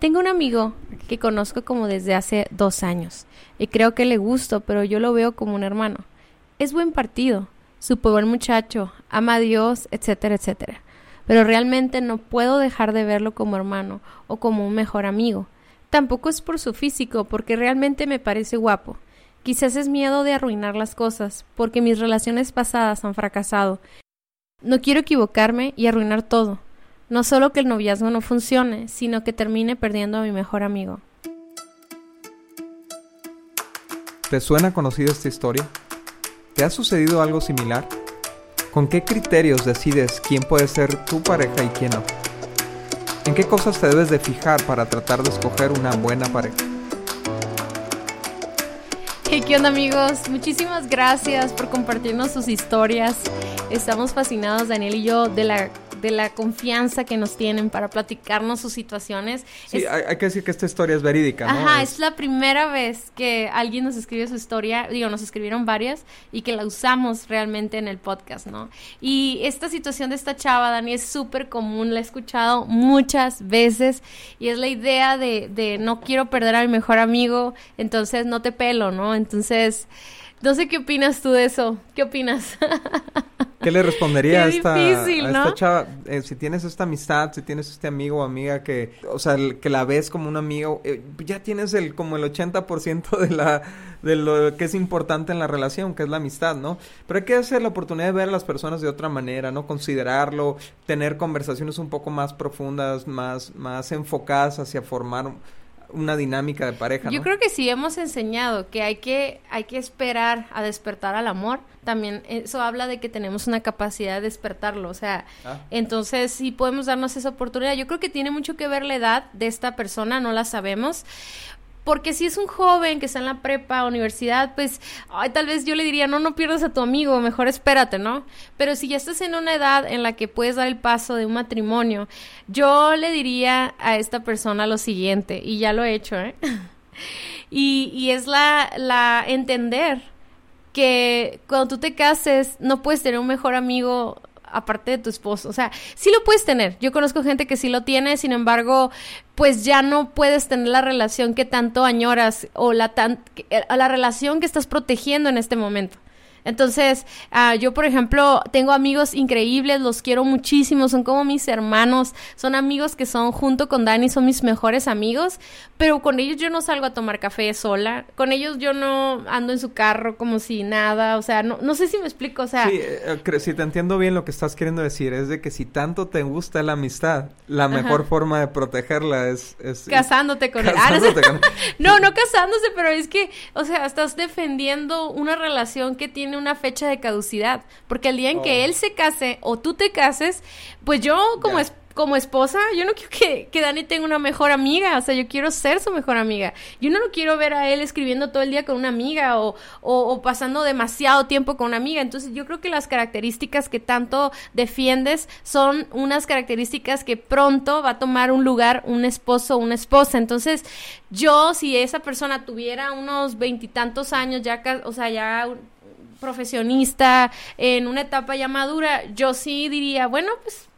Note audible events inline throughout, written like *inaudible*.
Tengo un amigo que conozco como desde hace dos años y creo que le gusto, pero yo lo veo como un hermano. Es buen partido, súper buen muchacho, ama a Dios, etcétera, etcétera. Pero realmente no puedo dejar de verlo como hermano o como un mejor amigo. Tampoco es por su físico, porque realmente me parece guapo. Quizás es miedo de arruinar las cosas, porque mis relaciones pasadas han fracasado. No quiero equivocarme y arruinar todo. No solo que el noviazgo no funcione, sino que termine perdiendo a mi mejor amigo. ¿Te suena conocida esta historia? ¿Te ha sucedido algo similar? ¿Con qué criterios decides quién puede ser tu pareja y quién no? ¿En qué cosas te debes de fijar para tratar de escoger una buena pareja? Hey, ¿qué onda amigos? Muchísimas gracias por compartirnos sus historias. Estamos fascinados, Daniel y yo, de la de la confianza que nos tienen para platicarnos sus situaciones. Sí, hay, que decir que esta historia es verídica, ¿no? Ajá, es... la primera vez que alguien nos escribe su historia, digo, nos escribieron varias y que la usamos realmente en el podcast, ¿no? Y esta situación de esta chava, Dani, es súper común, la he escuchado muchas veces y es la idea de, de no quiero perder a mi mejor amigo, entonces no te pelo, ¿no? Entonces... No sé qué opinas tú de eso. ¿Qué opinas? ¿Qué le respondería a, esta, chava? Eh, si tienes esta amistad, si tienes este amigo o amiga que, o sea, que la ves como un amigo, eh, ya tienes el como el 80% de la de lo que es importante en la relación, que es la amistad, ¿no? Pero hay que hacer la oportunidad de ver a las personas de otra manera, ¿no? Considerarlo, tener conversaciones un poco más profundas, más más enfocadas hacia formar una dinámica de pareja. Yo creo que sí hemos enseñado que hay que hay que esperar a despertar al amor. También eso habla de que tenemos una capacidad de despertarlo, o sea, ah. entonces sí podemos darnos esa oportunidad. Yo creo que tiene mucho que ver la edad de esta persona, no la sabemos. Porque si es un joven que está en la prepa, universidad, pues ay, tal vez yo le diría, no, no pierdas a tu amigo, mejor espérate, ¿no? Pero si ya estás en una edad en la que puedes dar el paso de un matrimonio, yo le diría a esta persona lo siguiente, y ya lo he hecho, ¿eh? *laughs* y, y es la, la entender que cuando tú te cases no puedes tener un mejor amigo aparte de tu esposo. O sea, sí lo puedes tener. Yo conozco gente que sí lo tiene, sin embargo, pues ya no puedes tener la relación que tanto añoras o la, tan, la relación que estás protegiendo en este momento. Entonces, uh, yo, por ejemplo, tengo amigos increíbles, los quiero muchísimo, son como mis hermanos, son amigos que son junto con Dani, son mis mejores amigos, pero con ellos yo no salgo a tomar café sola, con ellos yo no ando en su carro como si nada, o sea, no, no sé si me explico, o sea... Sí, eh, si te entiendo bien lo que estás queriendo decir, es de que si tanto te gusta la amistad, la mejor forma de protegerla es... es casándote con él. Ah, *laughs* no, no casándose, pero es que, o sea, estás defendiendo una relación que tiene una fecha de caducidad, porque el día en que oh. él se case o tú te cases, pues yo como como esposa, yo no quiero que, que, Dani tenga una mejor amiga, o sea, yo quiero ser su mejor amiga. Yo no lo quiero ver a él escribiendo todo el día con una amiga o, o, pasando demasiado tiempo con una amiga. Entonces, yo creo que las características que tanto defiendes son unas características que pronto va a tomar un lugar un esposo o una esposa. Entonces, yo, si esa persona tuviera unos veintitantos años, ya, o sea, ya profesionista, en una etapa ya madura, yo sí diría, bueno, pues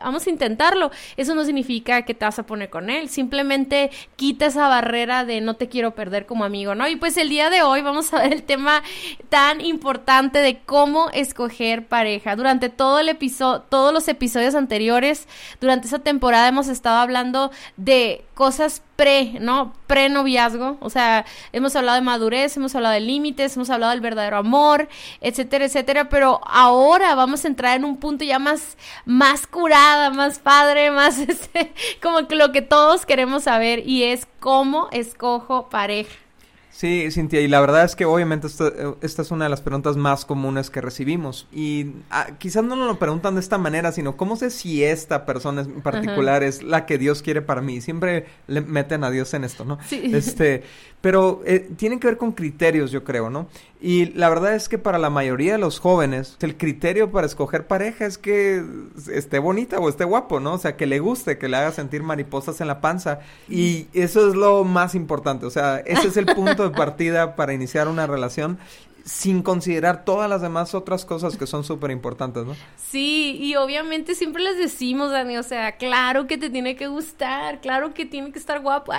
vamos a intentarlo. Eso no significa que te vas a poner con él, simplemente quita esa barrera de no te quiero perder como amigo, ¿no? Y pues el día de hoy vamos a ver el tema tan importante de cómo escoger pareja. Durante todo el episodio, todos los episodios anteriores, durante esa temporada hemos estado hablando de cosas pre, ¿no? Pre-noviazgo. O sea, hemos hablado de madurez, hemos hablado de límites, hemos hablado del verdadero amor, etcétera, etcétera. Pero ahora vamos a entrar en un punto ya más, más más padre, más *laughs* este, como que lo que todos queremos saber y es cómo escojo pareja. Sí, Cintia, y la verdad es que obviamente esta, esta es una de las preguntas más comunes que recibimos. Y ah, quizás no nos lo preguntan de esta manera, sino cómo sé si esta persona en particular es la que Dios quiere para mí. Siempre le meten a Dios en esto, ¿no? Sí. Este, pero eh, tienen que ver con criterios, yo creo, ¿no? Y la verdad es que para la mayoría de los jóvenes, el criterio para escoger pareja es que esté bonita o esté guapo, ¿no? O sea, que le guste, que le haga sentir mariposas en la panza. Y eso es lo más importante. O sea, ese es el punto de partida para iniciar una relación sin considerar todas las demás otras cosas que son súper importantes, ¿no? Sí, y obviamente siempre les decimos, Dani, o sea, claro que te tiene que gustar, claro que tiene que estar guapo.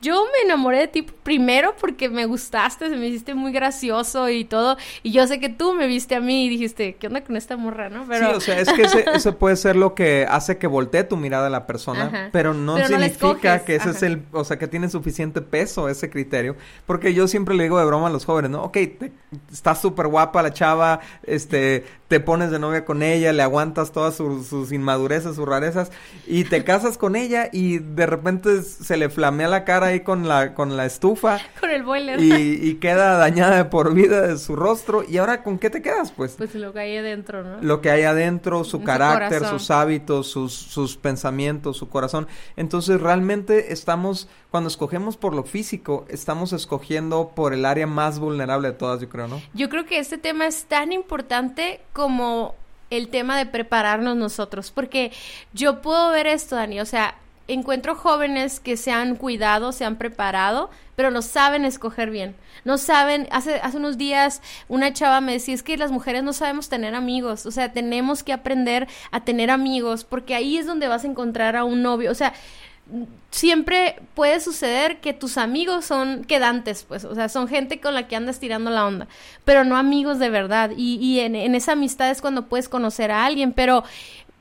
Yo me enamoré de ti primero porque me gustaste, me hiciste muy gracioso y todo, y yo sé que tú me viste a mí y dijiste, ¿qué onda con esta morra, no? Pero... Sí, o sea, es que ese, *laughs* puede ser lo que hace que voltee tu mirada a la persona, pero no significa que ese es el, o sea, que tiene suficiente peso ese criterio, porque yo siempre le digo de broma a los jóvenes, ¿no? Ok, te, está súper guapa la chava, este, te pones de novia con ella, le aguantas todas sus, inmadureces, sus rarezas, y te *laughs* casas con ella y de repente se le flamea la cara ahí con la, con la estufa. *laughs* Con el boiler. Y, queda dañada de por vida de su rostro. ¿Y ahora con qué te quedas, pues? Pues lo que hay adentro, ¿no? Lo que hay adentro, su carácter, sus hábitos, sus, sus pensamientos, su corazón. Entonces realmente estamos, cuando escogemos por lo físico, estamos escogiendo por el área más vulnerable de todas, yo creo, ¿no? Yo creo que este tema es tan importante como el tema de prepararnos nosotros, porque yo puedo ver esto, Dani, o sea, encuentro jóvenes que se han cuidado, se han preparado, pero no saben escoger bien. No saben, hace, hace unos días una chava me decía, es que las mujeres no sabemos tener amigos, o sea, tenemos que aprender a tener amigos, porque ahí es donde vas a encontrar a un novio, o sea, siempre puede suceder que tus amigos son quedantes, pues, o sea, son gente con la que andas tirando la onda, pero no amigos de verdad. Y, en, esa amistad es cuando puedes conocer a alguien, pero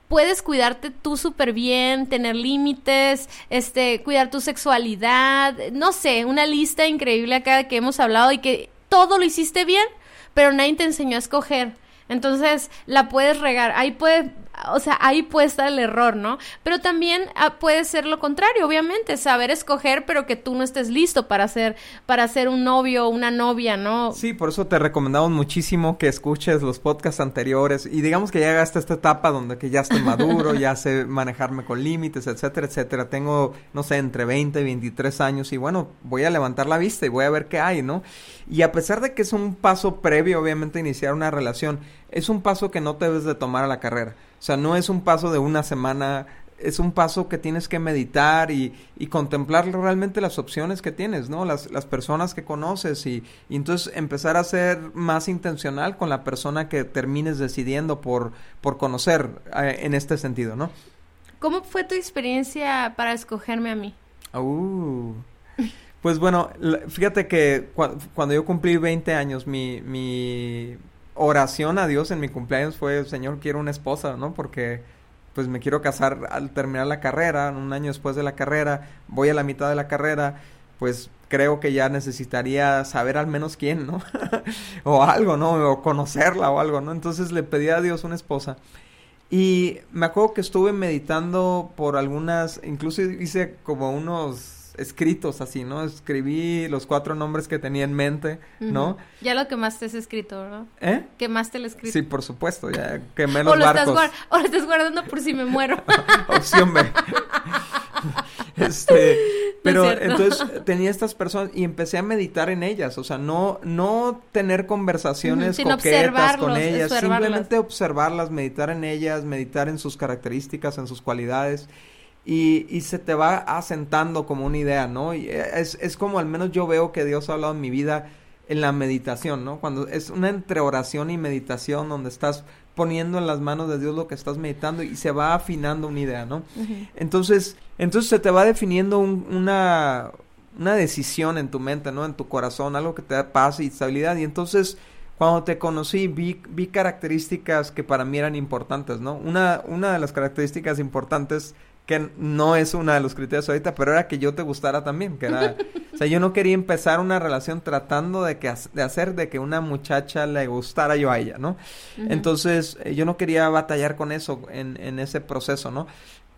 puedes cuidarte tú súper bien, tener límites, este, cuidar tu sexualidad, no sé, una lista increíble acá que hemos hablado y que todo lo hiciste bien, pero nadie te enseñó a escoger. Entonces la puedes regar, ahí puede o sea, ahí puede estar el error, ¿no? Pero también ah, puede ser lo contrario, obviamente, saber escoger, pero que tú no estés listo para ser, para ser un novio o una novia, ¿no? Sí, por eso te recomendamos muchísimo que escuches los podcasts anteriores y digamos que llegaste a esta etapa donde que ya estoy *laughs* maduro, ya sé manejarme con límites, etcétera, etcétera. Tengo, no sé, entre 20 y 23 años y bueno, voy a levantar la vista y voy a ver qué hay, ¿no? Y a pesar de que es un paso previo, obviamente, iniciar una relación, es un paso que no te debes de tomar a la carrera. O sea, no es un paso de una semana, es un paso que tienes que meditar y, y contemplar realmente las opciones que tienes, ¿no? Las, las personas que conoces y, entonces empezar a ser más intencional con la persona que termines decidiendo por, por conocer eh, en este sentido, ¿no? ¿Cómo fue tu experiencia para escogerme a mí? Uh, pues bueno, fíjate que cuando yo cumplí 20 años, mi, mi oración a Dios en mi cumpleaños fue, Señor, quiero una esposa, ¿no? Porque pues me quiero casar al terminar la carrera, un año después de la carrera, voy a la mitad de la carrera, pues creo que ya necesitaría saber al menos quién, ¿no? *laughs* o algo, ¿no? O conocerla o algo, ¿no? Entonces le pedí a Dios una esposa. Y me acuerdo que estuve meditando por algunas, incluso hice como unos escritos así, ¿no? Escribí los cuatro nombres que tenía en mente, ¿no? Ya lo que más te has escrito, ¿no? ¿Eh? Quemaste el escrito. Sí, por supuesto, ya quemé los o lo barcos. Estás o lo estás guardando por si me muero. *laughs* Opción B. *laughs* este, pero entonces tenía estas personas y empecé a meditar en ellas, o sea, no no tener conversaciones coquetas con ellas, simplemente observarlas, meditar en ellas, meditar en sus características, en sus cualidades y, y, se te va asentando como una idea, ¿no? Y es, es como al menos yo veo que Dios ha hablado en mi vida en la meditación, ¿no? Cuando es una entre oración y meditación donde estás poniendo en las manos de Dios lo que estás meditando y se va afinando una idea, ¿no? Entonces, entonces se te va definiendo una, una decisión en tu mente, ¿no? En tu corazón, algo que te da paz y estabilidad. Y entonces, cuando te conocí, vi, vi características que para mí eran importantes, ¿no? Una, una de las características importantes que no es uno de los criterios ahorita, pero era que yo te gustara también, que era, o sea, yo no quería empezar una relación tratando de que de hacer de que una muchacha le gustara yo a ella, ¿no? Entonces, eh, yo no quería batallar con eso en, en ese proceso, ¿no?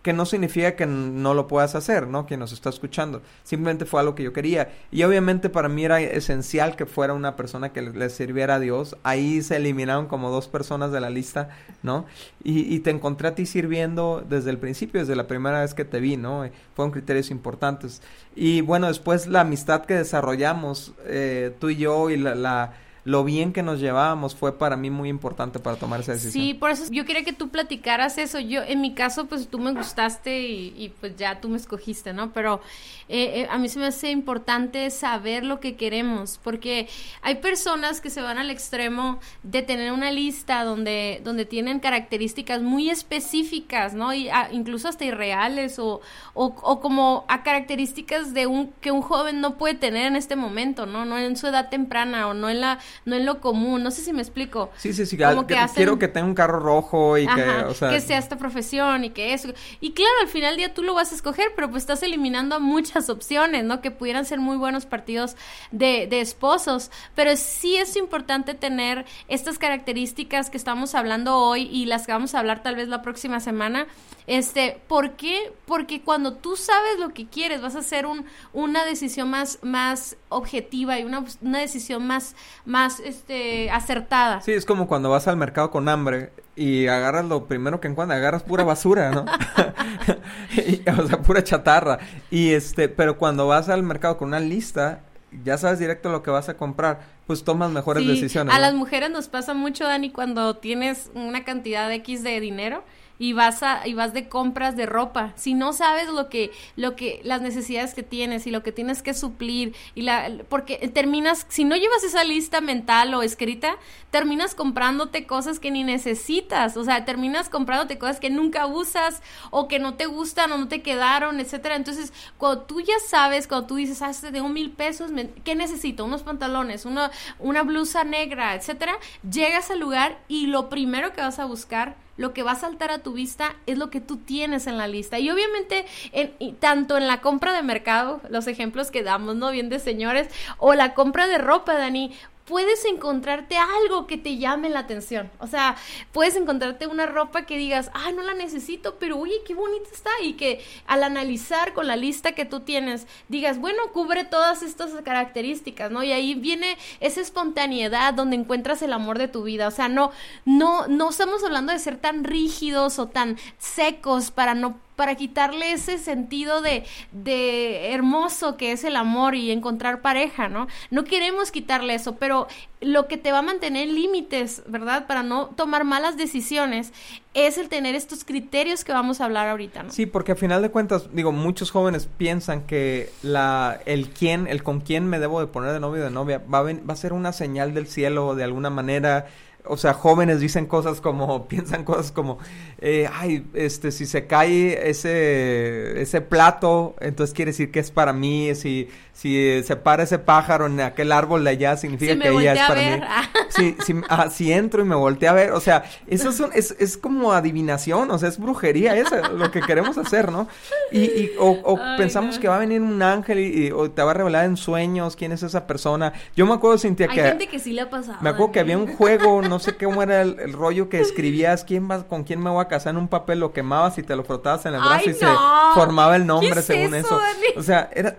Que no significa que no lo puedas hacer, ¿no? Quien nos está escuchando. Simplemente fue algo que yo quería. Y obviamente para mí era esencial que fuera una persona que le, sirviera a Dios. Ahí se eliminaron como dos personas de la lista, ¿no? Y, te encontré a ti sirviendo desde el principio, desde la primera vez que te vi, ¿no? Fueron criterios importantes. Y bueno, después la amistad que desarrollamos, eh, tú y yo, y la lo bien que nos llevábamos fue para mí muy importante para tomar esa decisión. Sí, por eso yo quería que tú platicaras eso. Yo, en mi caso, pues tú me gustaste y, pues ya tú me escogiste, ¿no? Pero eh, eh, a mí se me hace importante saber lo que queremos, porque hay personas que se van al extremo de tener una lista donde, donde tienen características muy específicas, ¿no? Y ah, incluso hasta irreales o, o, o, como a características de un que un joven no puede tener en este momento, ¿no? No en su edad temprana o no en la no en lo común, no sé si me explico. Sí, sí, sí, Como que quiero que tenga un carro rojo y que, o sea... que sea esta profesión y que eso. Y claro, al final del día tú lo vas a escoger, pero pues estás eliminando muchas *laughs* opciones, ¿no? Que pudieran ser muy buenos partidos de, de esposos, pero sí es importante tener estas características que estamos hablando hoy y las que vamos a hablar tal vez la próxima semana. Este, ¿por qué? Porque cuando tú sabes lo que quieres, vas a hacer un, una decisión más, más objetiva y una, una decisión más, más este, acertada. Sí, es como cuando vas al mercado con hambre y agarras lo primero que encuentras, agarras pura basura, ¿no? *laughs* *laughs* o sea, pura chatarra. Y este, pero cuando vas al mercado con una lista, ya sabes directo lo que vas a comprar, pues tomas mejores decisiones. A las mujeres nos pasa mucho, Dani, cuando tienes una cantidad de X de dinero y vas a y vas de compras de ropa. Si no sabes lo que lo que las necesidades que tienes y lo que tienes que suplir y la porque terminas si no llevas esa lista mental o escrita terminas comprándote cosas que ni necesitas. O sea terminas comprándote cosas que nunca usas o que no te gustan o no te quedaron etcétera. Entonces cuando tú ya sabes cuando tú dices ah de un mil pesos qué necesito unos pantalones una una blusa negra etcétera llegas al lugar y lo primero que vas a buscar lo que va a saltar a tu vista es lo que tú tienes en la lista. Y obviamente, en, tanto en la compra de mercado, los ejemplos que damos, ¿no? Bien de señores, o la compra de ropa, Dani, puedes encontrarte algo que te llame la atención. O sea, puedes encontrarte una ropa que digas, ah, no la necesito, pero oye, qué bonita está. Y que al analizar con la lista que tú tienes, digas, bueno, cubre todas estas características, ¿no? Y ahí viene esa espontaneidad donde encuentras el amor de tu vida. O sea, no, no, no estamos hablando de ser tan rígidos o tan secos para no para quitarle ese sentido de, de hermoso que es el amor y encontrar pareja, ¿no? No queremos quitarle eso, pero lo que te va a mantener límites, ¿verdad? Para no tomar malas decisiones es el tener estos criterios que vamos a hablar ahorita, ¿no? Sí, porque a final de cuentas, digo, muchos jóvenes piensan que la, el quién, el con quién me debo de poner de novio o de novia va a, va a ser una señal del cielo de alguna manera o sea, jóvenes dicen cosas como, *laughs* piensan cosas como, eh, ay, este, si se cae ese, ese plato, entonces quiere decir que es para mí, si, si se para ese pájaro en aquel árbol de allá, significa que ella es para mí. Si, *laughs* si, ah, si, entro y me volteé a ver, o sea, eso es, es, es, como adivinación, o sea, es brujería, eso lo que queremos hacer, ¿no? Y, y o, pensamos que va a venir un ángel y, o te va a revelar en sueños quién es esa persona. Yo me acuerdo, Cintia, que... Hay gente que sí le ha pasado. Me acuerdo que había un juego, no sé cómo era el, rollo que *laughs* escribías quién va, con quién me voy a casar en un papel, lo quemabas y te lo frotabas en el brazo y se formaba el nombre según eso. O sea, era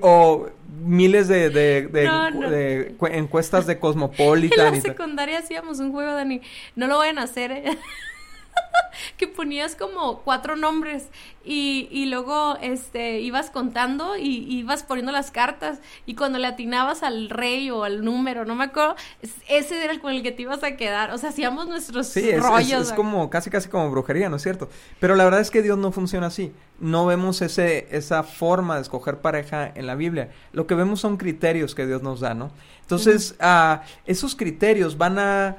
o miles de, de, encuestas de Cosmopolitan. En la secundaria hacíamos un juego, Dani. No lo vayan a hacer, ¿eh? *laughs* *laughs* que ponías como cuatro nombres y, y luego este ibas contando y, ibas poniendo las cartas y cuando le atinabas al rey o al número, no me acuerdo, ese era el con el que te ibas a quedar. O sea, hacíamos nuestros sí, rollos. Es, es, como casi casi como brujería, ¿no es cierto? Pero la verdad es que Dios no funciona así. No vemos ese esa forma de escoger pareja en la Biblia. Lo que vemos son criterios que Dios nos da, ¿no? Entonces, ah, esos criterios van a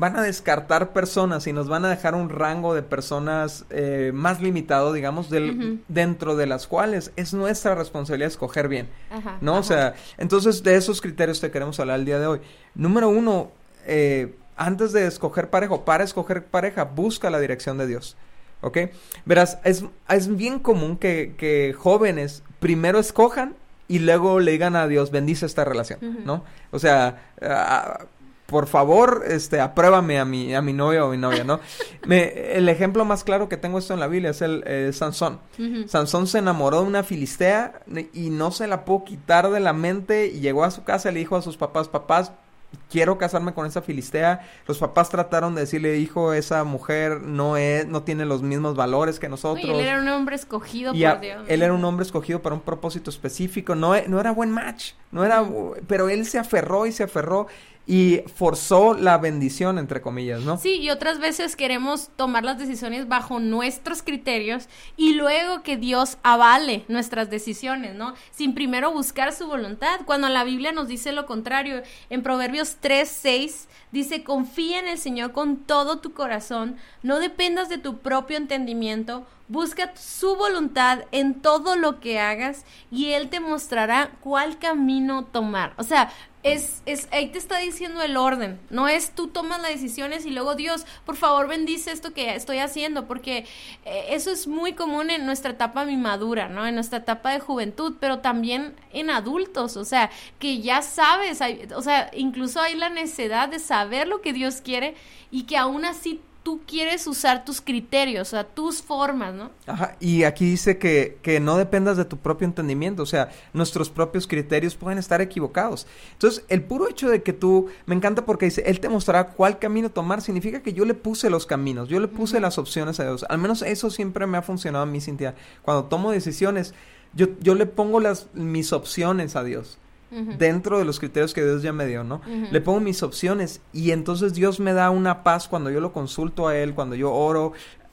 van a descartar personas y nos van a dejar un rango de personas eh, más limitado, digamos, del, dentro de las cuales es nuestra responsabilidad escoger bien, ¿no? O sea, entonces de esos criterios te queremos hablar el día de hoy. Número uno, eh, antes de escoger pareja o para escoger pareja, busca la dirección de Dios. ¿Ok? Verás, es, es bien común que, que jóvenes primero escojan y luego le digan a Dios, bendice esta relación, ¿no? O sea, por favor, este, apruébame a mi, a mi novio o mi novia, ¿no? *laughs* Me, el ejemplo más claro que tengo esto en la Biblia es el eh, Sansón. Sansón se enamoró de una filistea y no se la pudo quitar de la mente y llegó a su casa y le dijo a sus papás, papás, quiero casarme con esa filistea. Los papás trataron de decirle, hijo, esa mujer no es, no tiene los mismos valores que nosotros. él era un hombre escogido por Dios. Él era un hombre escogido para un propósito específico. No, no era buen match, no era, pero él se aferró y se aferró y forzó la bendición, entre comillas, ¿no? Sí, y otras veces queremos tomar las decisiones bajo nuestros criterios y luego que Dios avale nuestras decisiones, ¿no? Sin primero buscar su voluntad, cuando la Biblia nos dice lo contrario. En Proverbios 3, 6 dice, confía en el Señor con todo tu corazón, no dependas de tu propio entendimiento, busca su voluntad en todo lo que hagas y Él te mostrará cuál camino tomar. O sea, es, es, ahí te está diciendo el orden, no es tú tomas las decisiones y luego Dios, por favor bendice esto que estoy haciendo, porque eh, eso es muy común en nuestra etapa madura, ¿no? En nuestra etapa de juventud, pero también en adultos, o sea, que ya sabes, o sea, incluso hay la necesidad de saber lo que Dios quiere y que aún así tú quieres usar tus criterios, o sea, tus formas, ¿no? Ajá, y aquí dice que, que no dependas de tu propio entendimiento, o sea, nuestros propios criterios pueden estar equivocados. Entonces, el puro hecho de que tú, me encanta porque dice, Él te mostrará cuál camino tomar, significa que yo le puse los caminos, yo le puse las opciones a Dios. Al menos eso siempre me ha funcionado a mí, Cintia. Cuando tomo decisiones, yo, yo le pongo las, mis opciones a Dios dentro de los criterios que Dios ya me dio, ¿no? Le pongo mis opciones y entonces Dios me da una paz cuando yo lo consulto a Él, cuando yo oro.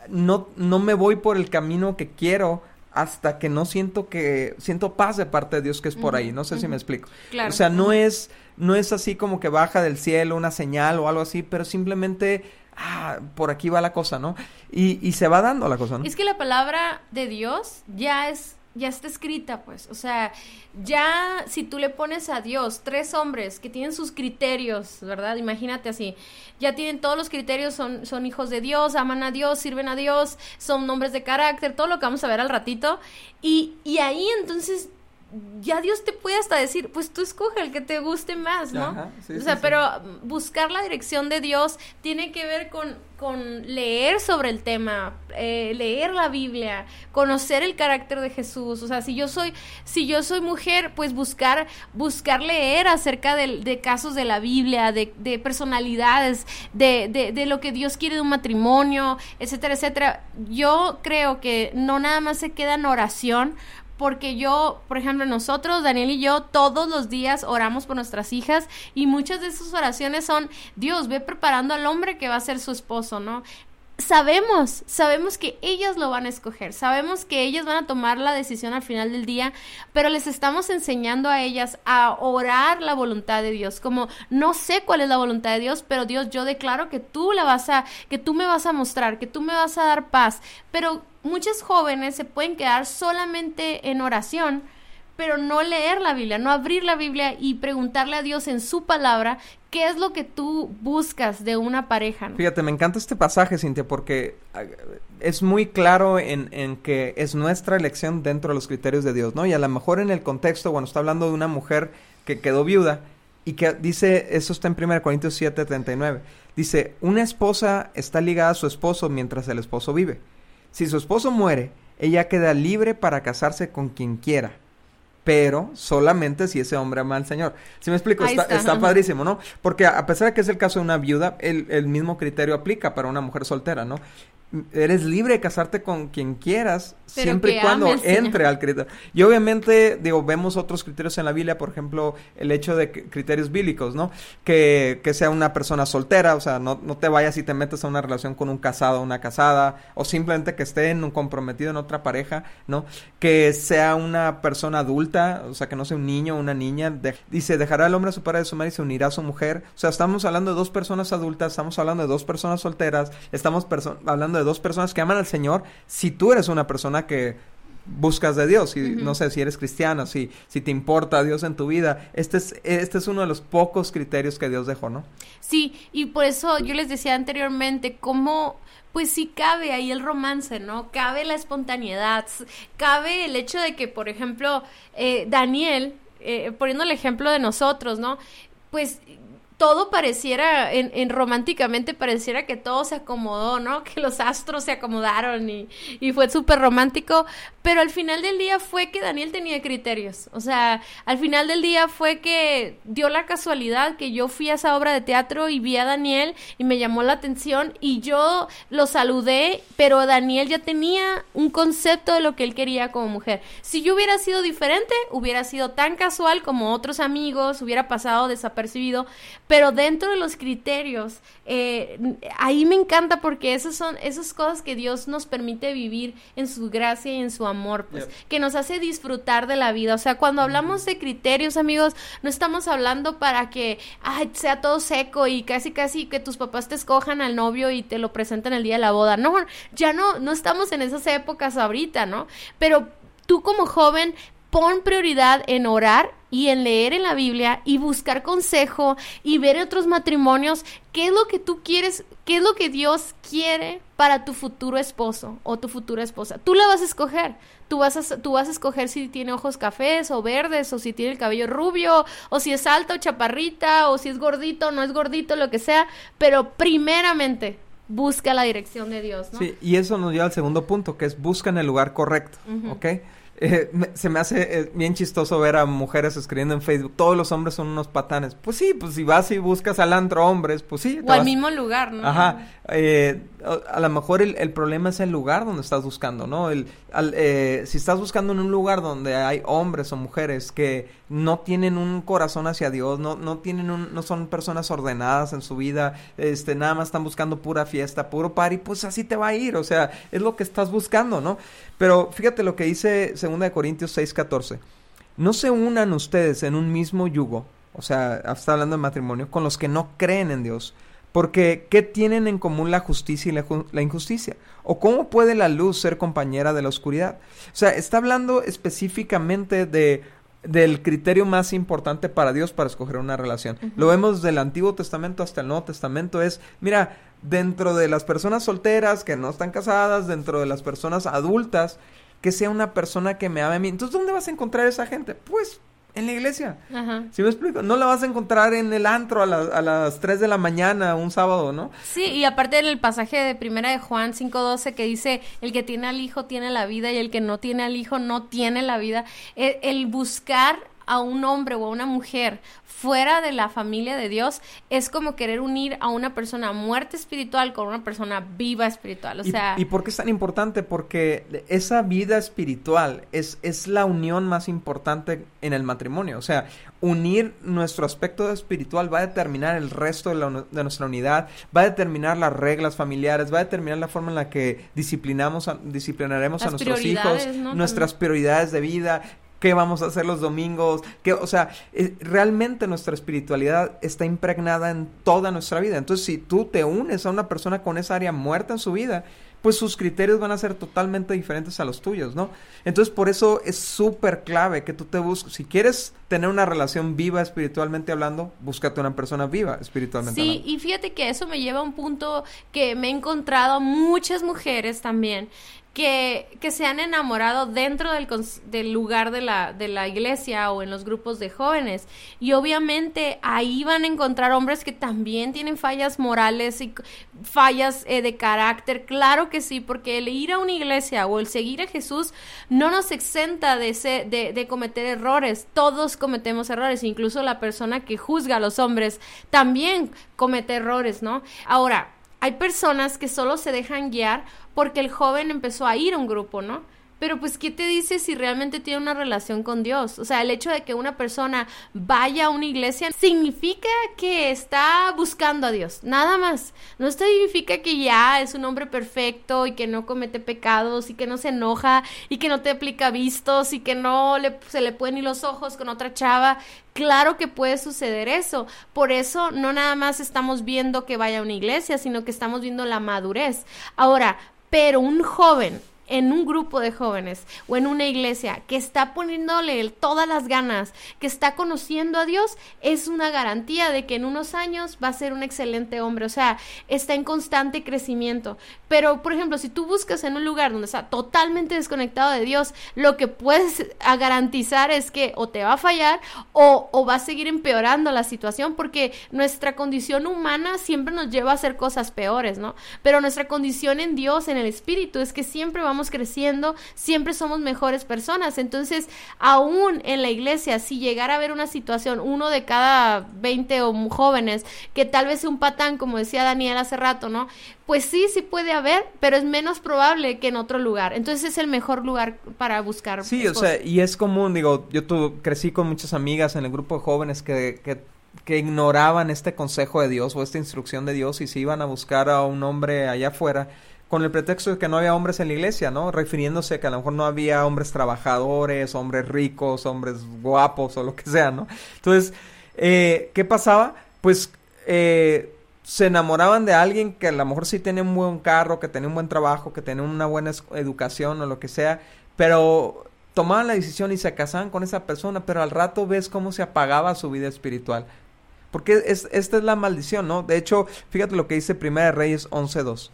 No, no me voy por el camino que quiero hasta que no siento que siento paz de parte de Dios que es por ahí, no sé si me explico. O sea, no es no es así como que baja del cielo una señal o algo así, pero simplemente ah, por aquí va la cosa, ¿no? Y, y se va dando la cosa, ¿no? Es que la palabra de Dios ya es ya está escrita, pues. O sea, ya si tú le pones a Dios tres hombres que tienen sus criterios, ¿verdad? Imagínate así. Ya tienen todos los criterios, son, son hijos de Dios, aman a Dios, sirven a Dios, son hombres de carácter, todo lo que vamos a ver al ratito. Y, y ahí entonces ya Dios te puede hasta decir, pues tú escoge el que te guste más, ¿no? o sea, pero buscar la dirección de Dios tiene que ver con, con leer sobre el tema, eh, leer la Biblia, conocer el carácter de Jesús. O sea, si yo soy, si yo soy mujer, pues buscar, buscar leer acerca de, casos de la Biblia, de, de personalidades, de, de, de lo que Dios quiere de un matrimonio, etcétera, etcétera. Yo creo que no nada más se queda en oración, porque yo, por ejemplo, nosotros, Daniel y yo, todos los días oramos por nuestras hijas y muchas de esas oraciones son, Dios, ve preparando al hombre que va a ser su esposo, ¿no? Sabemos, sabemos que ellas lo van a escoger, sabemos que ellas van a tomar la decisión al final del día, pero les estamos enseñando a ellas a orar la voluntad de Dios, como no sé cuál es la voluntad de Dios, pero Dios, yo declaro que tú la vas a, que tú me vas a mostrar, que tú me vas a dar paz, pero muchos jóvenes se pueden quedar solamente en oración, pero no leer la Biblia, no abrir la Biblia y preguntarle a Dios en su palabra qué es lo que tú buscas de una pareja. Fíjate, me encanta este pasaje, Cintia, porque ah, es muy claro en, en, que es nuestra elección dentro de los criterios de Dios, ¿no? Y a lo mejor en el contexto, bueno, está hablando de una mujer que quedó viuda y que dice, eso está en 1 Corintios 7, 39, dice, una esposa está ligada a su esposo mientras el esposo vive. Si su esposo muere, ella queda libre para casarse con quien quiera pero solamente si ese hombre ama al Señor. Si me explico, está, está, padrísimo, ¿no? Porque a pesar de que es el caso de una viuda, el, el mismo criterio aplica para una mujer soltera, ¿no? Eres libre de casarte con quien quieras, siempre y cuando entre al criterio. Y obviamente, digo, vemos otros criterios en la Biblia, por ejemplo, el hecho de criterios bíblicos, ¿no? Que, que sea una persona soltera, o sea, no, no te vayas y te metes a una relación con un casado o una casada, o simplemente que esté en un comprometido en otra pareja, ¿no? Que sea una persona adulta, o sea, que no sea un niño o una niña. dice, dejará el hombre a su padre a su madre y se unirá a su mujer. O sea, estamos hablando de dos personas adultas, estamos hablando de dos personas solteras, estamos hablando de dos personas que aman al Señor si tú eres una persona que buscas de Dios, y no sé si eres cristiano, si, si te importa Dios en tu vida. Este es, este es uno de los pocos criterios que Dios dejó, ¿no? Sí, y por eso yo les decía anteriormente, cómo pues sí cabe ahí el romance, ¿no? Cabe la espontaneidad, cabe el hecho de que, por ejemplo, eh, Daniel, eh, poniendo el ejemplo de nosotros, ¿no? Pues todo pareciera, en, románticamente pareciera que todo se acomodó, ¿no? *laughs* Que los astros se acomodaron y, y fue súper romántico, pero al final del día fue que Daniel tenía criterios, o sea, al final del día fue que dio la casualidad que yo fui a esa obra de teatro y vi a Daniel y me llamó la atención y yo lo saludé, pero Daniel ya tenía un concepto de lo que él quería como mujer. Si yo hubiera sido diferente, hubiera sido tan casual como otros amigos, hubiera pasado desapercibido, pero dentro de los criterios, eh, ahí me encanta porque esas son esas cosas que Dios nos permite vivir en su gracia y en su amor, pues, que nos hace disfrutar de la vida. O sea, cuando hablamos de criterios, amigos, no estamos hablando para que sea todo seco y casi casi que tus papás te escojan al novio y te lo presenten el día de la boda. No, ya no, no estamos en esas épocas ahorita, ¿no? Pero tú como joven pon prioridad en orar y en leer en la Biblia y buscar consejo y ver otros matrimonios, qué es lo que tú quieres, qué es lo que Dios quiere para tu futuro esposo o tu futura esposa. Tú la vas a escoger. Tú vas a, tú vas a escoger si tiene ojos cafés o verdes o si tiene el cabello rubio o si es alta o chaparrita o si es gordito o no es gordito, lo que sea, pero primeramente busca la dirección de Dios, Sí, y eso nos lleva al segundo punto, que es busca en el lugar correcto, ¿ok? Eh, se me hace eh, bien chistoso ver a mujeres escribiendo en Facebook, todos los hombres son unos patanes. Pues sí, pues si vas y buscas al antro hombres, pues sí. O al mismo lugar, ¿no? Ajá. Eh, a, lo mejor el, problema es el lugar donde estás buscando, ¿no? El, eh, si estás buscando en un lugar donde hay hombres o mujeres que no tienen un corazón hacia Dios, no, no tienen un, no son personas ordenadas en su vida, este, nada más están buscando pura fiesta, puro party, pues así te va a ir, o sea, es lo que estás buscando, ¿no? Pero fíjate lo que dice 2 Corintios 6, 14. No se unan ustedes en un mismo yugo, o sea, está hablando de matrimonio, con los que no creen en Dios porque, ¿qué tienen en común la justicia y la, injusticia? ¿O cómo puede la luz ser compañera de la oscuridad? O sea, está hablando específicamente de del criterio más importante para Dios para escoger una relación. Lo vemos del Antiguo Testamento hasta el Nuevo Testamento. Es, mira, dentro de las personas solteras que no están casadas, dentro de las personas adultas, que sea una persona que me ame a mí. Entonces, ¿dónde vas a encontrar esa gente? Pues en la iglesia. Ajá. ¿Sí me explico? No la vas a encontrar en el antro a, a las 3 de la mañana un sábado, ¿no? Sí, y aparte del pasaje de primera de Juan 5.12 que dice, el que tiene al hijo tiene la vida y el que no tiene al hijo no tiene la vida. el, el buscar a un hombre o a una mujer fuera de la familia de Dios es como querer unir a una persona muerta espiritual con una persona viva espiritual. O sea. ¿Y, por qué es tan importante? Porque esa vida espiritual es, es la unión más importante en el matrimonio. O sea, unir nuestro aspecto espiritual va a determinar el resto de, de nuestra unidad, va a determinar las reglas familiares, va a determinar la forma en la que disciplinamos disciplinaremos a nuestros hijos, nuestras prioridades de vida, qué vamos a hacer los domingos, que, o sea, eh, realmente nuestra espiritualidad está impregnada en toda nuestra vida. Entonces, si tú te unes a una persona con esa área muerta en su vida, pues sus criterios van a ser totalmente diferentes a los tuyos, ¿no? Entonces, por eso es súper clave que tú te busques, si quieres tener una relación viva espiritualmente hablando, búscate una persona viva espiritualmente hablando. Sí, y fíjate que eso me lleva a un punto que me he encontrado muchas mujeres también que, se han enamorado dentro del, del lugar de la, iglesia o en los grupos de jóvenes. Y obviamente ahí van a encontrar hombres que también tienen fallas morales y fallas eh, de carácter. Claro que sí, porque el ir a una iglesia o el seguir a Jesús no nos exenta de, de, de cometer errores. Todos cometemos errores, incluso la persona que juzga a los hombres también comete errores, ¿no? Ahora, hay personas que solo se dejan guiar porque el joven empezó a ir a un grupo, ¿no? Pero pues, ¿qué te dice si realmente tiene una relación con Dios? O sea, el hecho de que una persona vaya a una iglesia significa que está buscando a Dios, nada más. No significa que ya es un hombre perfecto y que no comete pecados y que no se enoja y que no te aplica vistos y que no le, se le pueden ir los ojos con otra chava. Claro que puede suceder eso. Por eso no nada más estamos viendo que vaya a una iglesia, sino que estamos viendo la madurez. Ahora, pero un joven en un grupo de jóvenes o en una iglesia que está poniéndole todas las ganas, que está conociendo a Dios, es una garantía de que en unos años va a ser un excelente hombre. O sea, está en constante crecimiento. Pero, por ejemplo, si tú buscas en un lugar donde está totalmente desconectado de Dios, lo que puedes garantizar es que o te va a fallar o, o va a seguir empeorando la situación porque nuestra condición humana siempre nos lleva a hacer cosas peores, ¿no? Pero nuestra condición en Dios, en el Espíritu, es que siempre vamos creciendo, siempre somos mejores personas. Entonces, aún en la iglesia, si llegara a haber una situación, uno de cada 20 o jóvenes, que tal vez sea un patán, como decía Daniel hace rato, ¿no? Pues sí, sí puede haber, pero es menos probable que en otro lugar. Entonces es el mejor lugar para buscar. Sí, o sea, y es común, digo, yo tu, crecí con muchas amigas en el grupo de jóvenes que, que que ignoraban este consejo de Dios o esta instrucción de Dios y se iban a buscar a un hombre allá afuera con el pretexto de que no había hombres en la iglesia, ¿no? Refiriéndose a que a lo mejor no había hombres trabajadores, hombres ricos, hombres guapos o lo que sea, ¿no? Entonces, eh, ¿qué pasaba? Pues eh, se enamoraban de alguien que a lo mejor sí tenía un buen carro, que tenía un buen trabajo, que tenía una buena educación o lo que sea, pero tomaban la decisión y se casaban con esa persona, pero al rato ves cómo se apagaba su vida espiritual. Porque es, esta es la maldición, ¿no? De hecho, fíjate lo que dice Primera Reyes 11.2.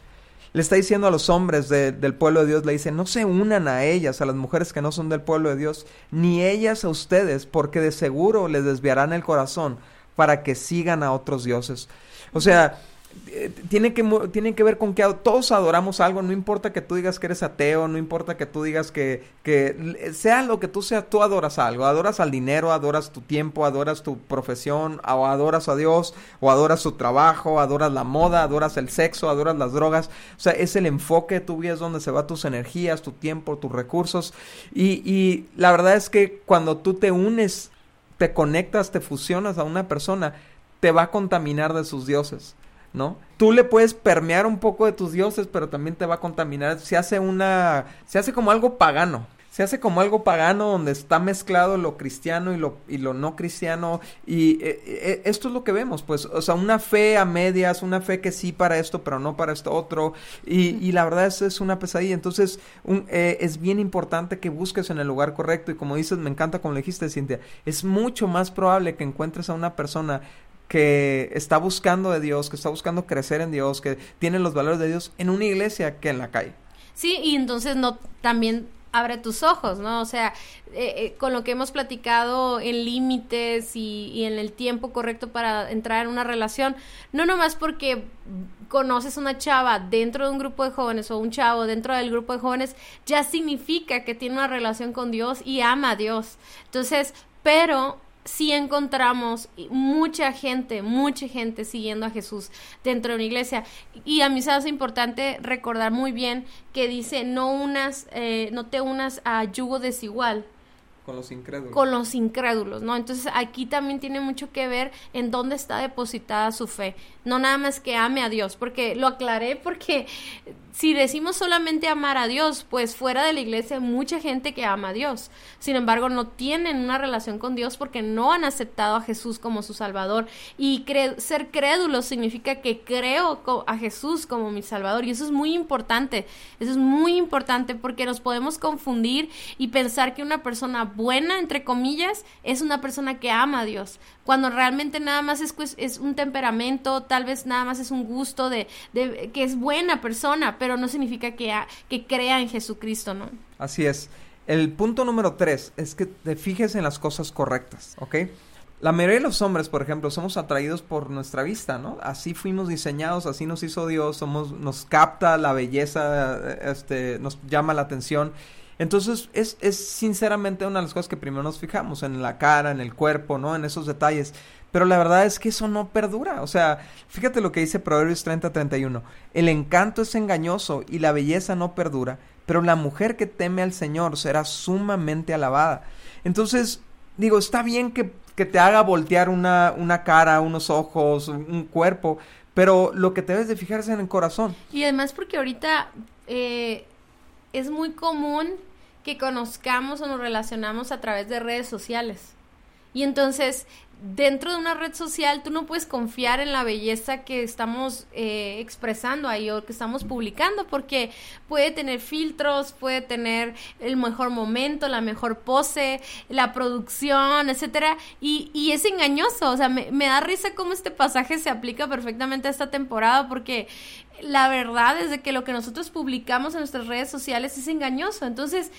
Le está diciendo a los hombres del pueblo de Dios, le dice, no se unan a ellas, a las mujeres que no son del pueblo de Dios, ni ellas a ustedes, porque de seguro les desviarán el corazón para que sigan a otros dioses. O sea, tiene que, tiene que ver con que todos adoramos algo, no importa que tú digas que eres ateo, no importa que tú digas que, que sea lo que tú seas, tú adoras algo, adoras al dinero, adoras tu tiempo, adoras tu profesión, o adoras a Dios, o adoras su trabajo, adoras la moda, adoras el sexo, adoras las drogas, o sea, es el enfoque de tu vida, es donde se van tus energías, tu tiempo, tus recursos, y, y la verdad es que cuando tú te unes, te conectas, te fusionas a una persona, te va a contaminar de sus dioses. ¿No? Tú le puedes permear un poco de tus dioses, pero también te va a contaminar. Se hace una, se hace como algo pagano. Se hace como algo pagano donde está mezclado lo cristiano y lo, y lo no cristiano. Y eh, eh, esto es lo que vemos, pues, o sea, una fe a medias, una fe que sí para esto, pero no para esto otro. Y, y la verdad es, es una pesadilla. Entonces, un, eh, es bien importante que busques en el lugar correcto. Y como dices, me encanta como le dijiste, Cintia, es mucho más probable que encuentres a una persona que está buscando de Dios, que está buscando crecer en Dios, que tiene los valores de Dios en una iglesia que en la calle. Sí, y entonces no también abre tus ojos, ¿no? O sea, eh, eh, con lo que hemos platicado en límites y, y, en el tiempo correcto para entrar en una relación, no nomás porque conoces una chava dentro de un grupo de jóvenes o un chavo dentro del grupo de jóvenes, ya significa que tiene una relación con Dios y ama a Dios. Entonces, pero sí encontramos mucha gente, mucha gente siguiendo a Jesús dentro de una iglesia. Y a mí se hace importante recordar muy bien que dice, no, unas, eh, no te unas a yugo desigual. Con los incrédulos. Con los incrédulos, ¿no? Entonces aquí también tiene mucho que ver en dónde está depositada su fe. No nada más que ame a Dios, porque lo aclaré porque si decimos solamente amar a Dios, pues fuera de la iglesia hay mucha gente que ama a Dios. Sin embargo, no tienen una relación con Dios porque no han aceptado a Jesús como su Salvador. Y ser crédulo significa que creo a Jesús como mi Salvador. Y eso es muy importante. Eso es muy importante porque nos podemos confundir y pensar que una persona buena, entre comillas, es una persona que ama a Dios. Cuando realmente nada más es, es un temperamento, tal vez nada más es un gusto de, de que es buena persona pero no significa que, que crea en Jesucristo, ¿no? Así es. El punto número tres es que te fijes en las cosas correctas, ¿ok? La mayoría de los hombres, por ejemplo, somos atraídos por nuestra vista, ¿no? Así fuimos diseñados, así nos hizo Dios, somos, nos capta la belleza, este, nos llama la atención. Entonces, es, es sinceramente una de las cosas que primero nos fijamos, en la cara, en el cuerpo, ¿no? En esos detalles. Pero la verdad es que eso no perdura. O sea, fíjate lo que dice Proverbios 30-31. El encanto es engañoso y la belleza no perdura, pero la mujer que teme al Señor será sumamente alabada. Entonces, digo, está bien que, que te haga voltear una, una cara, unos ojos, un cuerpo, pero lo que te debes de fijar es en el corazón. Y además porque ahorita eh, es muy común que conozcamos o nos relacionamos a través de redes sociales. Y entonces dentro de una red social tú no puedes confiar en la belleza que estamos eh, expresando ahí o que estamos publicando porque puede tener filtros, puede tener el mejor momento, la mejor pose, la producción, etcétera y, y es engañoso, o sea, me, me da risa cómo este pasaje se aplica perfectamente a esta temporada porque la verdad es de que lo que nosotros publicamos en nuestras redes sociales es engañoso. Entonces,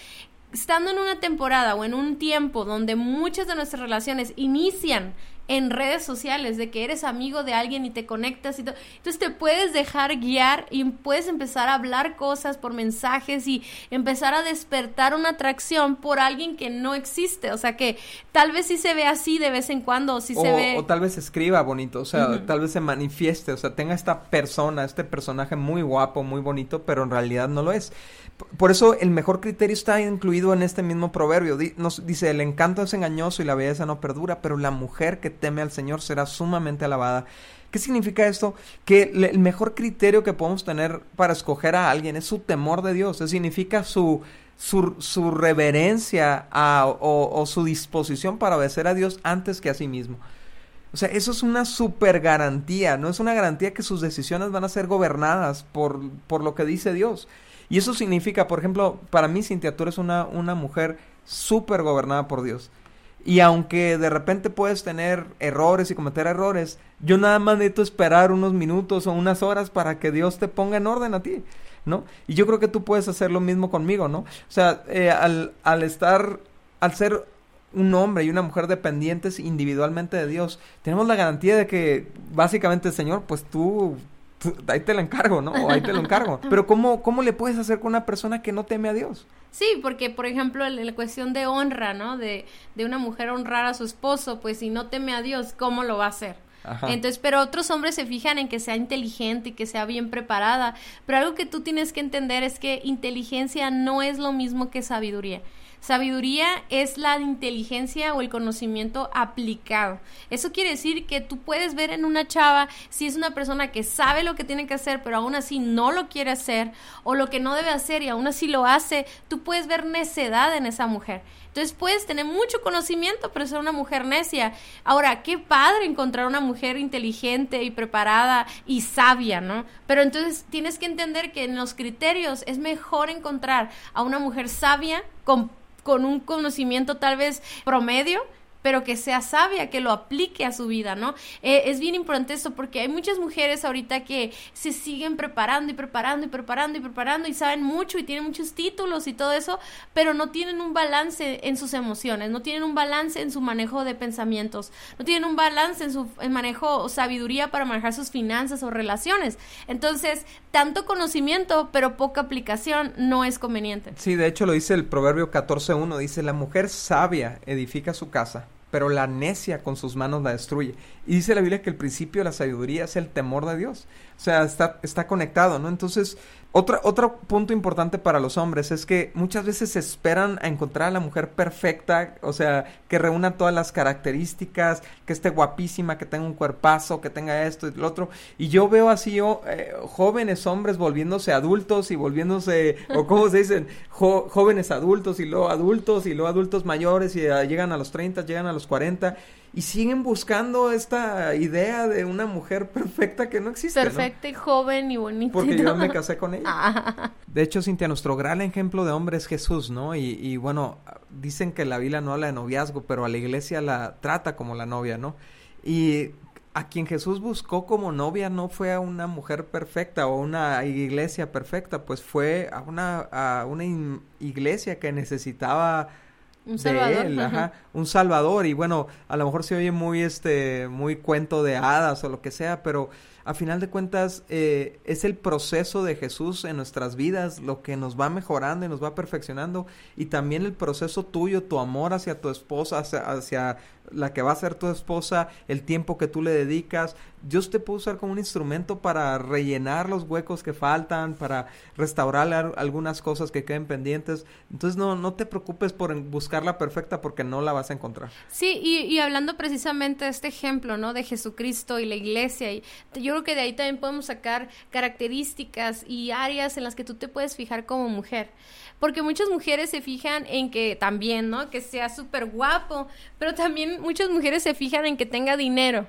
estando en una temporada o en un tiempo donde muchas de nuestras relaciones inician en redes sociales, de que eres amigo de alguien y te conectas y todo. Entonces te puedes dejar guiar y puedes empezar a hablar cosas por mensajes y empezar a despertar una atracción por alguien que no existe. O sea que tal vez sí se ve así de vez en cuando, o sí se ve. O tal vez escriba bonito, o sea, tal vez se manifieste, o sea, tenga esta persona, este personaje muy guapo, muy bonito, pero en realidad no lo es. Por eso el mejor criterio está incluido en este mismo proverbio. Nos dice, el encanto es engañoso y la belleza no perdura, pero la mujer que teme al Señor será sumamente alabada. ¿Qué significa esto? Que el mejor criterio que podemos tener para escoger a alguien es su temor de Dios. Eso significa su, su, reverencia o, su disposición para obedecer a Dios antes que a sí mismo. O sea, eso es una super garantía, no es una garantía que sus decisiones van a ser gobernadas por, por lo que dice Dios. Y eso significa, por ejemplo, para mí, Cintia, tú una, una mujer súper gobernada por Dios. Y aunque de repente puedes tener errores y cometer errores, yo nada más necesito esperar unos minutos o unas horas para que Dios te ponga en orden a ti, ¿no? Y yo creo que tú puedes hacer lo mismo conmigo, ¿no? O sea, eh, al, al estar, al ser un hombre y una mujer dependientes individualmente de Dios, tenemos la garantía de que básicamente, Señor, pues tú *laughs* ahí te lo encargo, ¿no? O ahí te lo encargo. *laughs* Pero ¿cómo, ¿cómo le puedes hacer con una persona que no teme a Dios? Sí, porque por ejemplo en la cuestión de honra, ¿no? De, de una mujer honrar a su esposo, pues si no teme a Dios, ¿cómo lo va a hacer? Entonces, pero otros hombres se fijan en que sea inteligente y que sea bien preparada. Pero algo que tú tienes que entender es que inteligencia no es lo mismo que sabiduría. Sabiduría es la inteligencia o el conocimiento aplicado. Eso quiere decir que tú puedes ver en una chava si es una persona que sabe lo que tiene que hacer, pero aún así no lo quiere hacer, o lo que no debe hacer y aún así lo hace, tú puedes ver necedad en esa mujer. Entonces puedes tener mucho conocimiento, pero ser una mujer necia. Ahora, qué padre encontrar una mujer inteligente y preparada y sabia, ¿no? Pero entonces tienes que entender que en los criterios es mejor encontrar a una mujer sabia con con un conocimiento tal vez promedio, pero que sea sabia, que lo aplique a su vida, ¿no? Eh, es bien importante eso porque hay muchas mujeres ahorita que se siguen preparando y preparando y preparando y preparando y saben mucho y tienen muchos títulos y todo eso, pero no tienen un balance en sus emociones, no tienen un balance en su manejo de pensamientos, no tienen un balance en su manejo o sabiduría para manejar sus finanzas o relaciones. Entonces, tanto conocimiento, pero poca aplicación no es conveniente. Sí, de hecho lo dice el Proverbio 14.1, dice, la mujer sabia edifica su casa pero la necia con sus manos la destruye. Y dice la Biblia que el principio de la sabiduría es el temor de Dios. O sea, está, está conectado, ¿no? Entonces, otro, otro punto importante para los hombres es que muchas veces esperan a encontrar a la mujer perfecta, o sea, que reúna todas las características, que esté guapísima, que tenga un cuerpazo, que tenga esto y lo otro. Y yo veo así eh, jóvenes hombres volviéndose adultos y volviéndose, o como se dicen, jóvenes adultos y luego adultos y luego adultos mayores y llegan a los 30, llegan a los 40 y siguen buscando esta idea de una mujer perfecta que no existe. Perfecta y joven y bonita. Porque yo me casé con ella. Ah. De hecho, Cintia, nuestro gran ejemplo de hombre es Jesús, ¿no? Y, y bueno, dicen que la Biblia no habla de noviazgo, pero a la iglesia la trata como la novia, ¿no? Y a quien Jesús buscó como novia no fue a una mujer perfecta o una iglesia perfecta, pues fue a una, a una iglesia que necesitaba un salvador. ajá, un salvador y bueno, a lo mejor se oye muy este muy cuento de hadas o lo que sea, pero a final de cuentas eh, es el proceso de Jesús en nuestras vidas lo que nos va mejorando y nos va perfeccionando y también el proceso tuyo, tu amor hacia tu esposa, hacia la que va a ser tu esposa, el tiempo que tú le dedicas. Dios te puede usar como un instrumento para rellenar los huecos que faltan, para restaurar algunas cosas que queden pendientes. Entonces no, no te preocupes por buscar la perfecta porque no la vas a encontrar. Sí, y, y hablando precisamente de este ejemplo, ¿no? De Jesucristo y la iglesia, y yo creo que de ahí también podemos sacar características y áreas en las que tú te puedes fijar como mujer porque muchas mujeres se fijan en que también, ¿no? Que sea súper guapo, pero también muchas mujeres se fijan en que tenga dinero.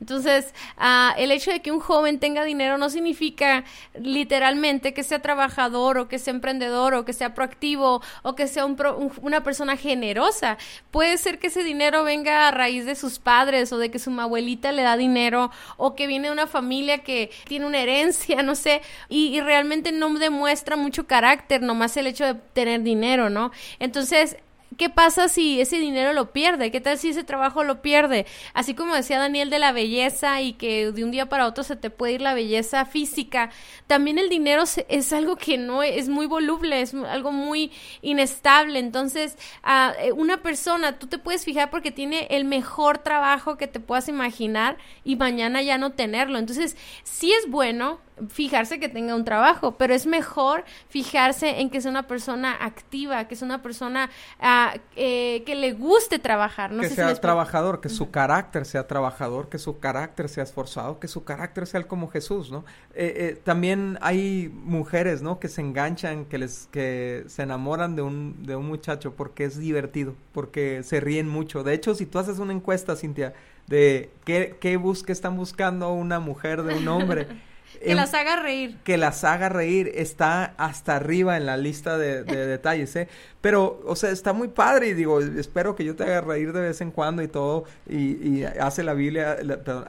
Entonces, uh, el hecho de que un joven tenga dinero no significa literalmente que sea trabajador o que sea emprendedor o que sea proactivo o que sea un una persona generosa. Puede ser que ese dinero venga a raíz de sus padres o de que su abuelita le da dinero o que viene de una familia que tiene una herencia, no sé, y, y realmente no demuestra mucho carácter, nomás el hecho de tener dinero, ¿no? Entonces, ¿qué pasa si ese dinero lo pierde? ¿Qué tal si ese trabajo lo pierde? Así como decía Daniel de la belleza y que de un día para otro se te puede ir la belleza física, también el dinero es algo que no es muy voluble, es algo muy inestable. Entonces, a eh, una persona, tú te puedes fijar porque tiene el mejor trabajo que te puedas imaginar y mañana ya no tenerlo. Entonces, sí es bueno fijarse que tenga un trabajo, pero es mejor fijarse en que sea una persona activa, que es una persona eh, que le guste trabajar. No que sea trabajador, que su carácter sea trabajador, que su carácter sea esforzado, que su carácter sea como Jesús, ¿no? Eh, eh, también hay mujeres, ¿no? Que se enganchan, que les, que se enamoran de un, de un muchacho porque es divertido, porque se ríen mucho. De hecho, si tú haces una encuesta, Cintia, de qué, qué, bus qué están buscando una mujer de un hombre, *laughs* Que las haga reír. Que las haga reír. Está hasta arriba en la lista de, *laughs* detalles, ¿eh? Pero, o sea, está muy padre y digo, espero que yo te haga reír de vez en cuando y todo. Y, hace la Biblia,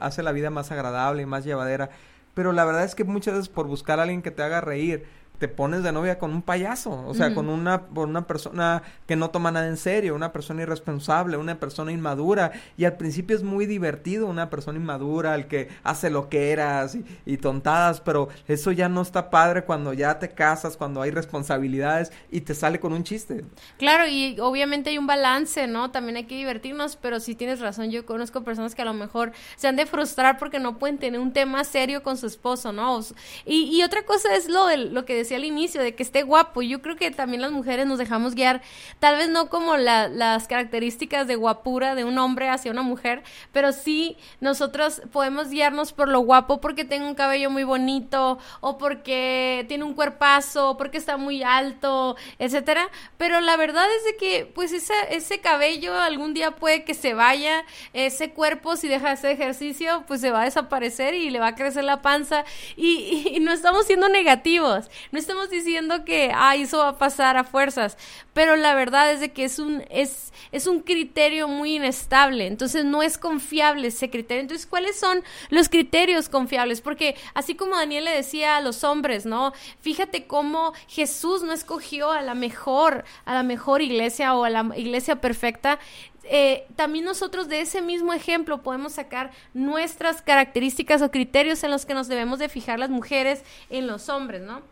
hace la vida más agradable y más llevadera. Pero la verdad es que muchas veces por buscar a alguien que te haga reír, te pones de novia con un payaso, o sea, con una, una persona que no toma nada en serio, una persona irresponsable, una persona inmadura, y al principio es muy divertido una persona inmadura, el que hace lo que eras y, tontadas, pero eso ya no está padre cuando ya te casas, cuando hay responsabilidades y te sale con un chiste. Claro, y obviamente hay un balance, ¿no? También hay que divertirnos, pero sí tienes razón, yo conozco personas que a lo mejor se han de frustrar porque no pueden tener un tema serio con su esposo, ¿no? Y, y otra cosa es lo, lo que decía al inicio, de que esté guapo. Yo creo que también las mujeres nos dejamos guiar, tal vez no como las características de guapura de un hombre hacia una mujer, pero sí nosotros podemos guiarnos por lo guapo porque tiene un cabello muy bonito o porque tiene un cuerpazo, porque está muy alto, etcétera. Pero la verdad es de que, pues, ese, ese cabello algún día puede que se vaya, ese cuerpo, si deja ese ejercicio, pues se va a desaparecer y le va a crecer la panza. Y no estamos siendo negativos, no estamos diciendo que, ay, eso va a pasar a fuerzas, pero la verdad es de que es un, es, es un criterio muy inestable, entonces no es confiable ese criterio. Entonces, ¿cuáles son los criterios confiables? Porque así como Daniel le decía a los hombres, ¿no? Fíjate cómo Jesús no escogió a la mejor, a la mejor iglesia o a la iglesia perfecta, eh, también nosotros de ese mismo ejemplo podemos sacar nuestras características o criterios en los que nos debemos de fijar las mujeres en los hombres, ¿no?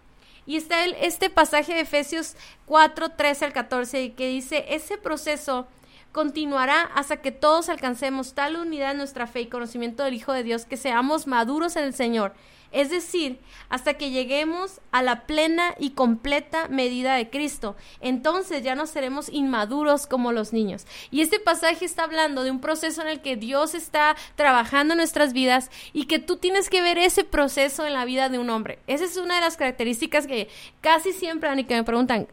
Y está el, este pasaje de Efesios 4, 13 al 14 que dice, ese proceso continuará hasta que todos alcancemos tal unidad en nuestra fe y conocimiento del Hijo de Dios que seamos maduros en el Señor es decir, hasta que lleguemos a la plena y completa medida de Cristo. Entonces ya no seremos inmaduros como los niños. Y este pasaje está hablando de un proceso en el que Dios está trabajando en nuestras vidas y que tú tienes que ver ese proceso en la vida de un hombre. Esa es una de las características que casi siempre, Ani, que me preguntan,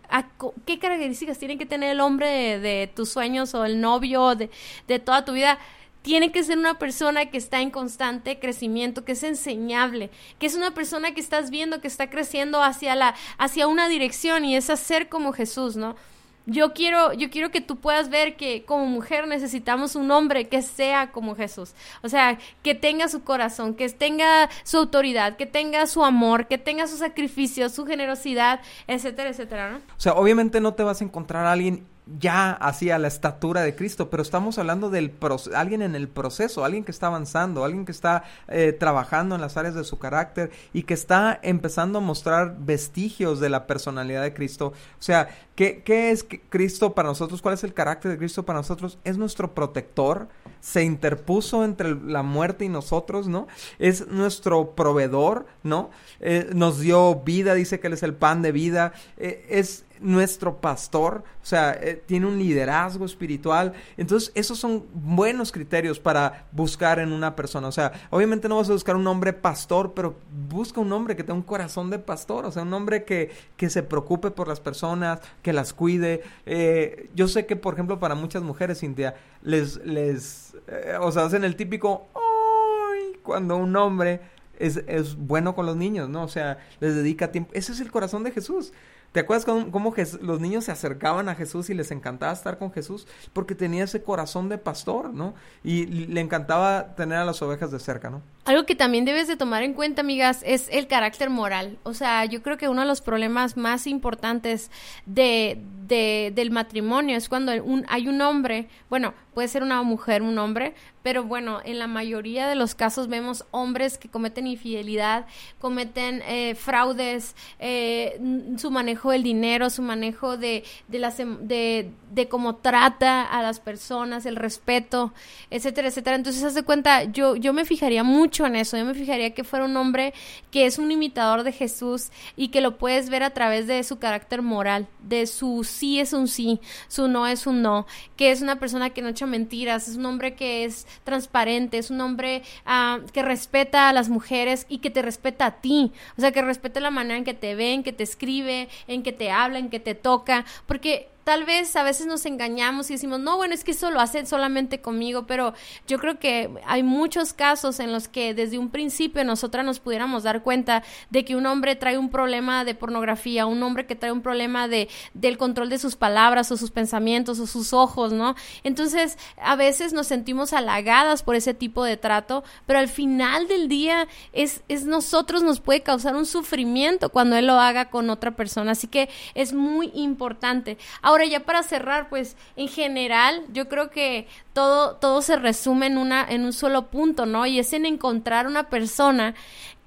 ¿qué características tiene que tener el hombre de, tus sueños o el novio de, de toda tu vida? Tiene que ser una persona que está en constante crecimiento, que es enseñable, que es una persona que estás viendo que está creciendo hacia la hacia una dirección y es hacer como Jesús, ¿no? Yo quiero, yo quiero que tú puedas ver que como mujer necesitamos un hombre que sea como Jesús. O sea, que tenga su corazón, que tenga su autoridad, que tenga su amor, que tenga su sacrificio, su generosidad, etcétera, etcétera, ¿no? O sea, obviamente no te vas a encontrar a alguien ya hacia la estatura de Cristo, pero estamos hablando del alguien en el proceso, alguien que está avanzando, alguien que está eh, trabajando en las áreas de su carácter y que está empezando a mostrar vestigios de la personalidad de Cristo. O sea, ¿qué, qué es Cristo para nosotros? ¿Cuál es el carácter de Cristo para nosotros? Es nuestro protector, se interpuso entre la muerte y nosotros, ¿no? Es nuestro proveedor, ¿no? Eh, nos dio vida, dice que Él es el pan de vida, eh, es nuestro pastor, o sea, eh, tiene un liderazgo espiritual. Entonces, esos son buenos criterios para buscar en una persona. O sea, obviamente no vas a buscar un hombre pastor, pero busca un hombre que tenga un corazón de pastor, o sea, un hombre que, que se preocupe por las personas, que las cuide. Eh, yo sé que, por ejemplo, para muchas mujeres, Cintia, les, les, eh, o sea, hacen el típico, ¡ay! Cuando un hombre es, es bueno con los niños, ¿no? O sea, les dedica tiempo. Ese es el corazón de Jesús. ¿Te acuerdas cómo, los niños se acercaban a Jesús y les encantaba estar con Jesús? Porque tenía ese corazón de pastor, ¿no? Y le encantaba tener a las ovejas de cerca, ¿no? Algo que también debes de tomar en cuenta, amigas, es el carácter moral. O sea, yo creo que uno de los problemas más importantes de, del matrimonio es cuando hay un hombre, bueno, puede ser una mujer, un hombre, pero bueno, en la mayoría de los casos vemos hombres que cometen infidelidad, cometen eh, fraudes, eh, su manejo del dinero, su manejo de, de, las, em, de, de cómo trata a las personas, el respeto, etcétera, etcétera. Entonces, haz de cuenta, yo, yo me fijaría mucho en eso, yo me fijaría que fuera un hombre que es un imitador de Jesús y que lo puedes ver a través de su carácter moral, de su sí es un sí, su no es un no, que es una persona que no echa mentiras, es un hombre que es transparente, es un hombre ah, que respeta a las mujeres y que te respeta a ti, o sea, que respeta la manera en que te ven, que te escribe, en que te habla, en que te toca, porque tal vez a veces nos engañamos y decimos, no, bueno, es que eso lo hacen solamente conmigo, pero yo creo que hay muchos casos en los que desde un principio nosotras nos pudiéramos dar cuenta de que un hombre trae un problema de pornografía, un hombre que trae un problema de, del control de sus palabras o sus pensamientos o sus ojos, ¿no? Entonces, a veces nos sentimos halagadas por ese tipo de trato, pero al final del día es, es nosotros nos puede causar un sufrimiento cuando él lo haga con otra persona, así que es muy importante. Ahora, Ahora ya para cerrar, pues en general yo creo que todo, todo se resume en, una, en un solo punto, ¿no? Y es en encontrar una persona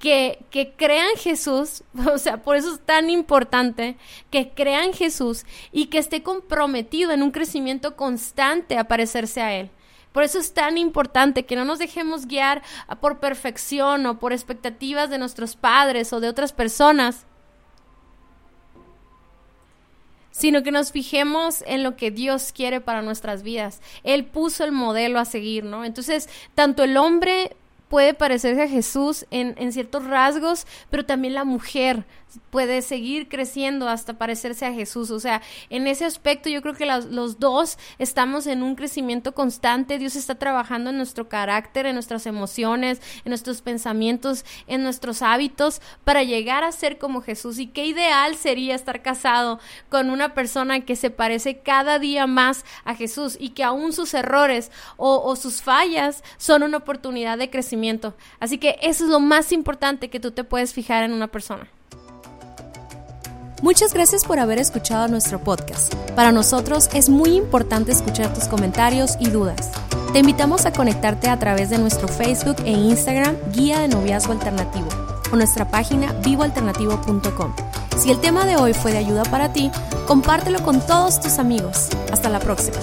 que, que crea en Jesús, *laughs* o sea, por eso es tan importante que crea en Jesús y que esté comprometido en un crecimiento constante a parecerse a Él. Por eso es tan importante que no nos dejemos guiar por perfección o por expectativas de nuestros padres o de otras personas, sino que nos fijemos en lo que Dios quiere para nuestras vidas. Él puso el modelo a seguir, ¿no? Entonces, tanto el hombre puede parecerse a Jesús en, ciertos rasgos, pero también la mujer puede seguir creciendo hasta parecerse a Jesús. O sea, en ese aspecto yo creo que los dos estamos en un crecimiento constante. Dios está trabajando en nuestro carácter, en nuestras emociones, en nuestros pensamientos, en nuestros hábitos para llegar a ser como Jesús. Y qué ideal sería estar casado con una persona que se parece cada día más a Jesús y que aún sus errores o sus fallas son una oportunidad de crecimiento. Así que eso es lo más importante que tú te puedes fijar en una persona. Muchas gracias por haber escuchado nuestro podcast. Para nosotros es muy importante escuchar tus comentarios y dudas. Te invitamos a conectarte a través de nuestro Facebook e Instagram Guía de Noviazgo Alternativo o nuestra página vivoalternativo.com. Si el tema de hoy fue de ayuda para ti, compártelo con todos tus amigos. Hasta la próxima.